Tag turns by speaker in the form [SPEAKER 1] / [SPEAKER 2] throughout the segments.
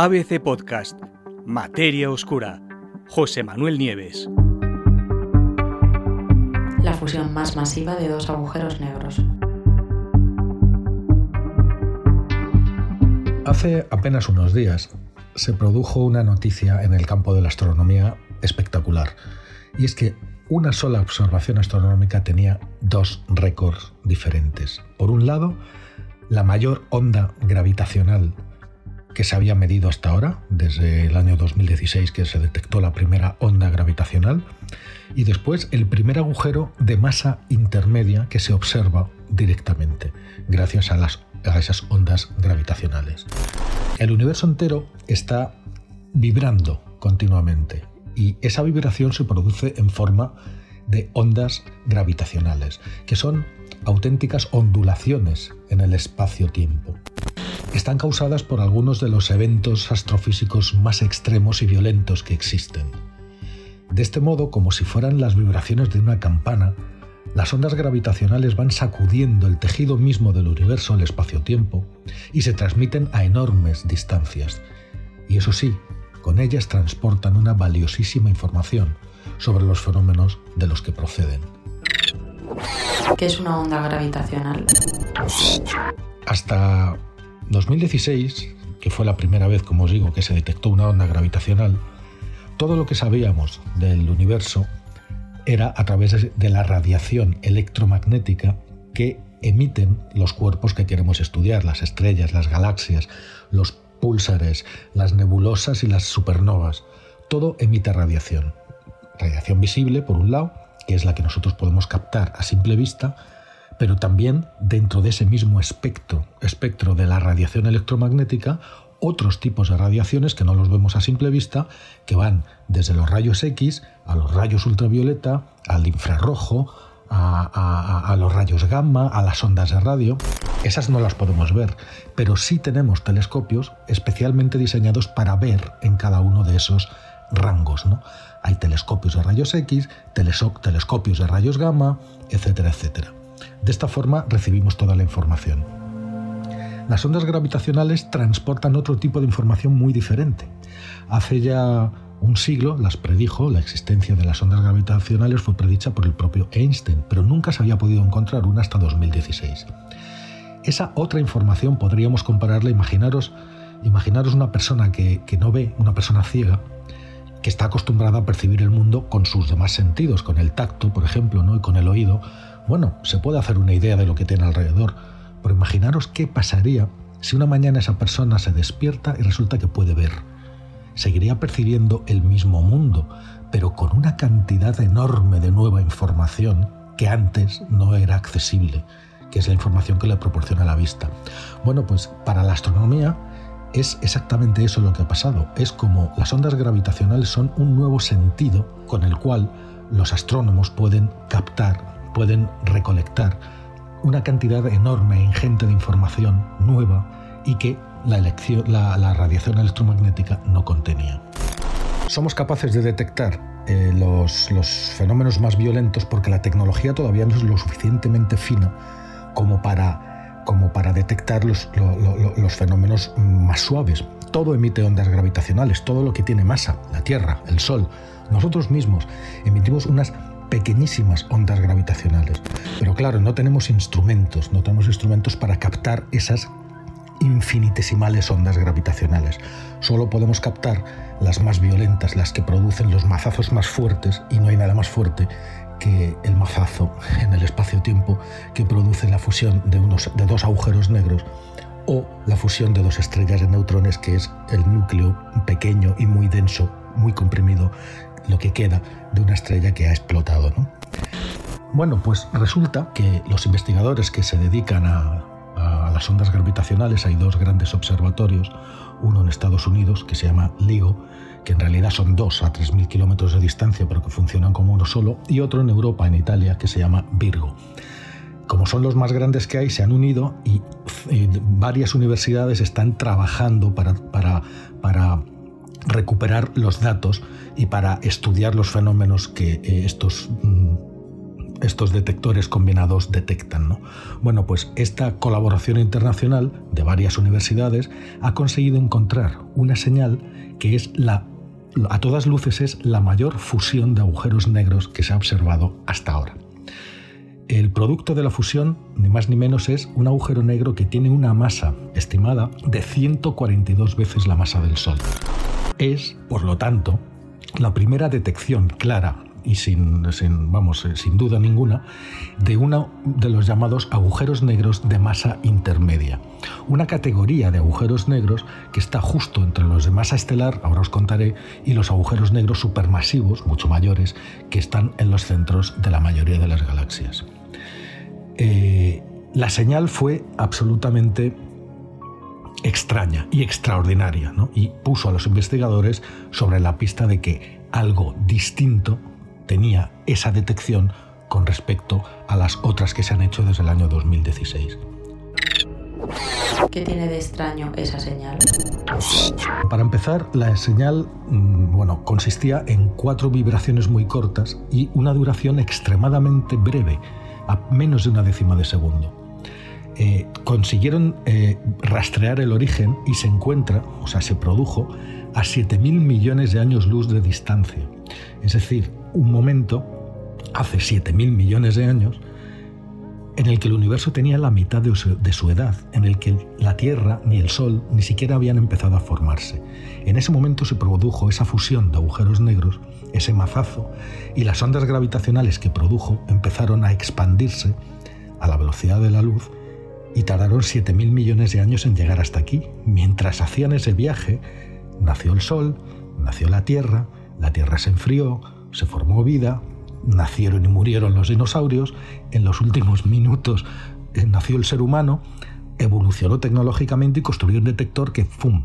[SPEAKER 1] ABC Podcast, Materia Oscura, José Manuel Nieves.
[SPEAKER 2] La fusión más masiva de dos agujeros negros.
[SPEAKER 3] Hace apenas unos días se produjo una noticia en el campo de la astronomía espectacular, y es que una sola observación astronómica tenía dos récords diferentes. Por un lado, la mayor onda gravitacional que se había medido hasta ahora, desde el año 2016 que se detectó la primera onda gravitacional, y después el primer agujero de masa intermedia que se observa directamente, gracias a, las, a esas ondas gravitacionales. El universo entero está vibrando continuamente y esa vibración se produce en forma de ondas gravitacionales, que son auténticas ondulaciones en el espacio-tiempo. Están causadas por algunos de los eventos astrofísicos más extremos y violentos que existen. De este modo, como si fueran las vibraciones de una campana, las ondas gravitacionales van sacudiendo el tejido mismo del universo, el espacio-tiempo, y se transmiten a enormes distancias. Y eso sí, con ellas transportan una valiosísima información sobre los fenómenos de los que proceden.
[SPEAKER 2] ¿Qué es una onda gravitacional?
[SPEAKER 3] Hasta 2016, que fue la primera vez, como os digo, que se detectó una onda gravitacional, todo lo que sabíamos del universo era a través de la radiación electromagnética que emiten los cuerpos que queremos estudiar, las estrellas, las galaxias, los púlsares, las nebulosas y las supernovas. Todo emite radiación. Radiación visible, por un lado, que es la que nosotros podemos captar a simple vista, pero también dentro de ese mismo espectro, espectro de la radiación electromagnética, otros tipos de radiaciones que no los vemos a simple vista, que van desde los rayos X a los rayos ultravioleta, al infrarrojo, a, los rayos gamma, a las ondas de radio. Esas no las podemos ver, pero sí tenemos telescopios especialmente diseñados para ver en cada uno de esos rangos. Hay telescopios de rayos X, telescopios de rayos gamma, etcétera, etcétera. De esta forma recibimos toda la información. Las ondas gravitacionales transportan otro tipo de información muy diferente. Hace ya un siglo las predijo, la existencia de las ondas gravitacionales fue predicha por el propio Einstein, pero nunca se había podido encontrar una hasta 2016. Esa otra información podríamos compararla, imaginaros, imaginaros una persona que, que no ve, una persona ciega, que está acostumbrada a percibir el mundo con sus demás sentidos, con el tacto, por ejemplo, ¿no? y con el oído. Bueno, se puede hacer una idea de lo que tiene alrededor, pero imaginaros qué pasaría si una mañana esa persona se despierta y resulta que puede ver seguiría percibiendo el mismo mundo, pero con una cantidad enorme de nueva información que antes no era accesible, que es la información que le proporciona la vista. Bueno, pues para la astronomía es exactamente eso lo que ha pasado. Es como las ondas gravitacionales son un nuevo sentido con el cual los astrónomos pueden captar, pueden recolectar una cantidad enorme e ingente de información nueva y que la, radiación electromagnética no contenía. Somos capaces de detectar eh, los, fenómenos más violentos porque la tecnología todavía no es lo suficientemente fina como para, como para detectar los, los fenómenos más suaves. Todo emite ondas gravitacionales, todo lo que tiene masa, la Tierra, el Sol, nosotros mismos emitimos unas pequeñísimas ondas gravitacionales. Pero claro, no tenemos instrumentos, no tenemos instrumentos para captar esas infinitesimales ondas gravitacionales. Solo podemos captar las más violentas, las que producen los mazazos más fuertes, y no hay nada más fuerte que el mazazo en el espacio-tiempo que produce la fusión de, unos, de dos agujeros negros o la fusión de dos estrellas de neutrones, que es el núcleo pequeño y muy denso, muy comprimido, lo que queda de una estrella que ha explotado. Bueno, pues resulta que los investigadores que se dedican a a las ondas gravitacionales hay dos grandes observatorios, uno en Estados Unidos que se llama LIGO, que en realidad son dos a 3.000 kilómetros de distancia, pero que funcionan como uno solo, y otro en Europa, en Italia, que se llama Virgo. Como son los más grandes que hay, se han unido y, varias universidades están trabajando para, para, para recuperar los datos y para estudiar los fenómenos que eh, estos mm, estos detectores combinados detectan. ¿no? Bueno, pues esta colaboración internacional de varias universidades ha conseguido encontrar una señal que es la, a todas luces es la mayor fusión de agujeros negros que se ha observado hasta ahora. El producto de la fusión, ni más ni menos, es un agujero negro que tiene una masa estimada de 142 veces la masa del Sol. Es, por lo tanto, la primera detección clara y sin, vamos, eh, sin duda ninguna, de uno de los llamados agujeros negros de masa intermedia. Una categoría de agujeros negros que está justo entre los de masa estelar, ahora os contaré, y los agujeros negros supermasivos, mucho mayores, que están en los centros de la mayoría de las galaxias. Eh, la señal fue absolutamente extraña y extraordinaria y puso a los investigadores sobre la pista de que algo distinto tenía esa detección con respecto a las otras que se han hecho desde el año 2016.
[SPEAKER 2] ¿Qué tiene de extraño esa señal?
[SPEAKER 3] Para empezar, la señal mm, bueno, consistía en cuatro vibraciones muy cortas y una duración extremadamente breve, a menos de una décima de segundo. Eh, consiguieron eh, rastrear el origen y se encuentra, o sea, se produjo a 7.000 millones de años luz de distancia. Es decir, un momento, hace 7.000 millones de años, en el que el universo tenía la mitad de su, edad, en el que la Tierra ni el Sol ni siquiera habían empezado a formarse. En ese momento se produjo esa fusión de agujeros negros, ese mazazo, y las ondas gravitacionales que produjo empezaron a expandirse a la velocidad de la luz y tardaron 7.000 millones de años en llegar hasta aquí. Mientras hacían ese viaje, nació el Sol, nació la Tierra, la Tierra se enfrió, se formó vida, nacieron y murieron los dinosaurios, en los últimos minutos eh, nació el ser humano, evolucionó tecnológicamente y construyó un detector que, ¡fum!,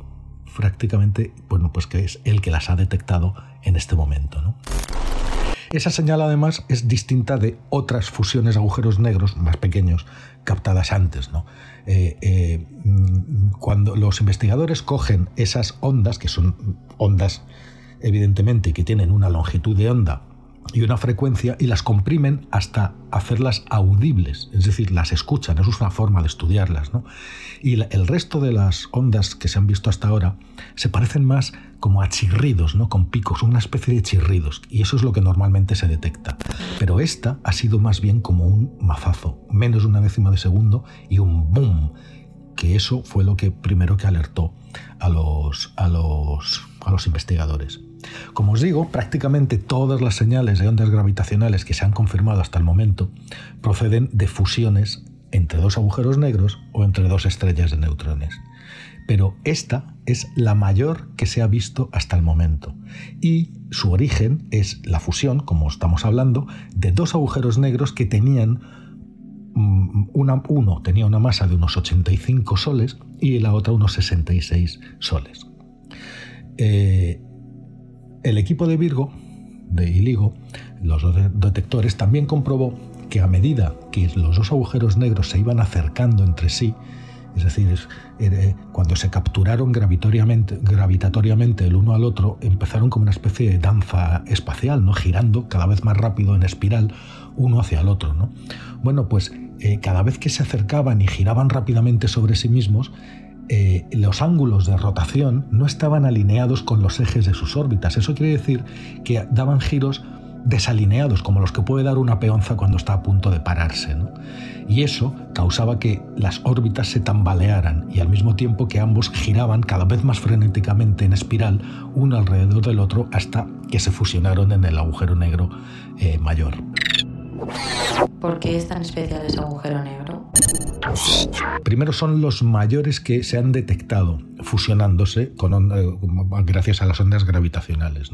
[SPEAKER 3] prácticamente, bueno, pues que es el que las ha detectado en este momento. Esa señal además es distinta de otras fusiones agujeros negros más pequeños captadas antes. ¿no? Eh, eh, mm, cuando los investigadores cogen esas ondas, que son ondas evidentemente, que tienen una longitud de onda y una frecuencia y las comprimen hasta hacerlas audibles, es decir, las escuchan, eso es una forma de estudiarlas. Y el resto de las ondas que se han visto hasta ahora se parecen más como a chirridos, ¿no? con picos, una especie de chirridos, y eso es lo que normalmente se detecta. Pero esta ha sido más bien como un mazazo, menos de una décima de segundo y un boom, que eso fue lo que primero que alertó a los, a los, a los investigadores. Como os digo, prácticamente todas las señales de ondas gravitacionales que se han confirmado hasta el momento proceden de fusiones entre dos agujeros negros o entre dos estrellas de neutrones. Pero esta es la mayor que se ha visto hasta el momento. Y su origen es la fusión, como estamos hablando, de dos agujeros negros que tenían mm, uno tenía una masa de unos 85 soles y la otra unos 66 soles. Eh, el equipo de Virgo, de Iligo, los detectores, también comprobó que a medida que los dos agujeros negros se iban acercando entre sí, es decir, eh, cuando se capturaron gravitatoriamente el uno al otro, empezaron como una especie de danza espacial, ¿no? girando cada vez más rápido en espiral uno hacia el otro. ¿no? Bueno, pues eh, cada vez que se acercaban y giraban rápidamente sobre sí mismos, eh, los ángulos de rotación no estaban alineados con los ejes de sus órbitas. Eso quiere decir que daban giros desalineados, como los que puede dar una peonza cuando está a punto de pararse. Y eso causaba que las órbitas se tambalearan y al mismo tiempo que ambos giraban cada vez más frenéticamente en espiral, uno alrededor del otro, hasta que se fusionaron en el agujero negro eh, mayor.
[SPEAKER 2] ¿Por qué es tan especial ese agujero negro?
[SPEAKER 3] Primero son los mayores que se han detectado fusionándose con gracias a las ondas gravitacionales.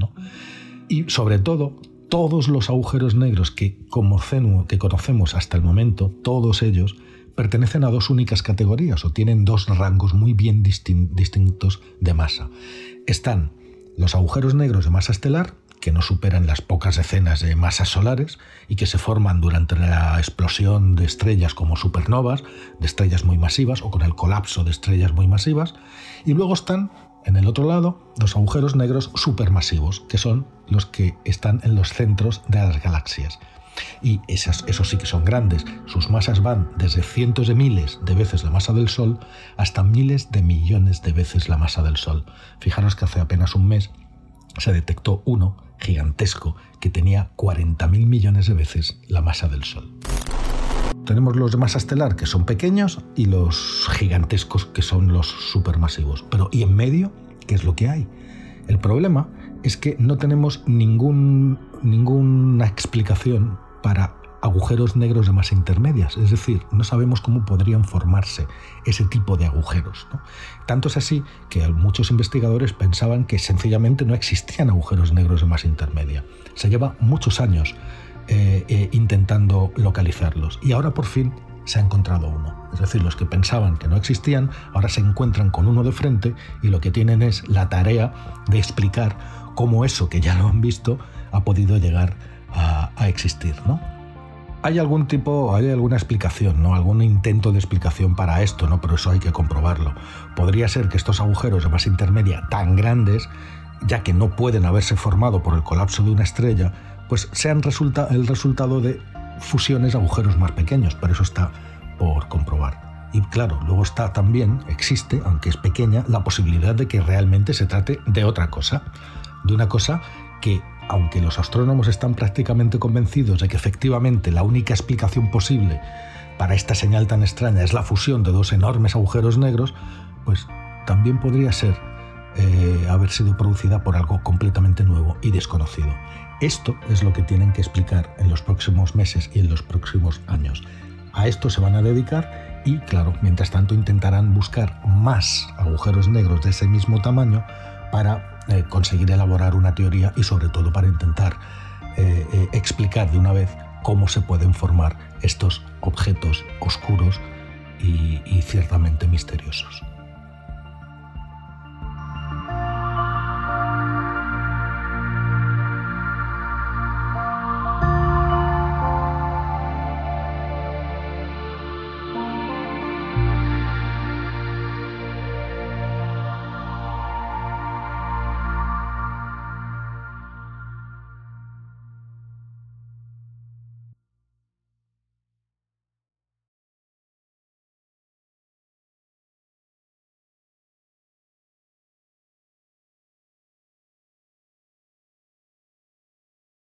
[SPEAKER 3] Y sobre todo, todos los agujeros negros que, como que conocemos hasta el momento, todos ellos, pertenecen a dos únicas categorías o tienen dos rangos muy bien distintos de masa. Están los agujeros negros de masa estelar, que no superan las pocas decenas de masas solares y que se forman durante la explosión de estrellas como supernovas, de estrellas muy masivas o con el colapso de estrellas muy masivas. Y luego están, en el otro lado, los agujeros negros supermasivos, que son los que están en los centros de las galaxias. Y esos sí que son grandes. Sus masas van desde cientos de miles de veces la masa del Sol hasta miles de millones de veces la masa del Sol. Fijaros que hace apenas un mes se detectó uno gigantesco que tenía 40.000 millones de veces la masa del Sol. Tenemos los de masa estelar que son pequeños y los gigantescos que son los supermasivos. Pero ¿y en medio? ¿Qué es lo que hay? El problema es que no tenemos ningún, ninguna explicación para agujeros negros de masa intermedias, es decir, no sabemos cómo podrían formarse ese tipo de agujeros. Tanto es así que muchos investigadores pensaban que sencillamente no existían agujeros negros de masa intermedia. Se lleva muchos años eh, eh, intentando localizarlos y ahora por fin se ha encontrado uno. Es decir, los que pensaban que no existían ahora se encuentran con uno de frente y lo que tienen es la tarea de explicar cómo eso que ya lo han visto ha podido llegar a, a existir. ¿no? Hay algún tipo, hay alguna explicación, ¿no? Algún intento de explicación para esto, ¿no? Pero eso hay que comprobarlo. Podría ser que estos agujeros de base intermedia tan grandes, ya que no pueden haberse formado por el colapso de una estrella, pues sean el resultado de fusiones agujeros más pequeños, pero eso está por comprobar. Y claro, luego está también, existe, aunque es pequeña, la posibilidad de que realmente se trate de otra cosa, de una cosa que aunque los astrónomos están prácticamente convencidos de que efectivamente la única explicación posible para esta señal tan extraña es la fusión de dos enormes agujeros negros, pues también podría ser eh, haber sido producida por algo completamente nuevo y desconocido. Esto es lo que tienen que explicar en los próximos meses y en los próximos años. A esto se van a dedicar y, claro, mientras tanto intentarán buscar más agujeros negros de ese mismo tamaño para eh, conseguir elaborar una teoría y sobre todo para intentar eh, eh, explicar de una vez cómo se pueden formar estos objetos oscuros y ciertamente misteriosos.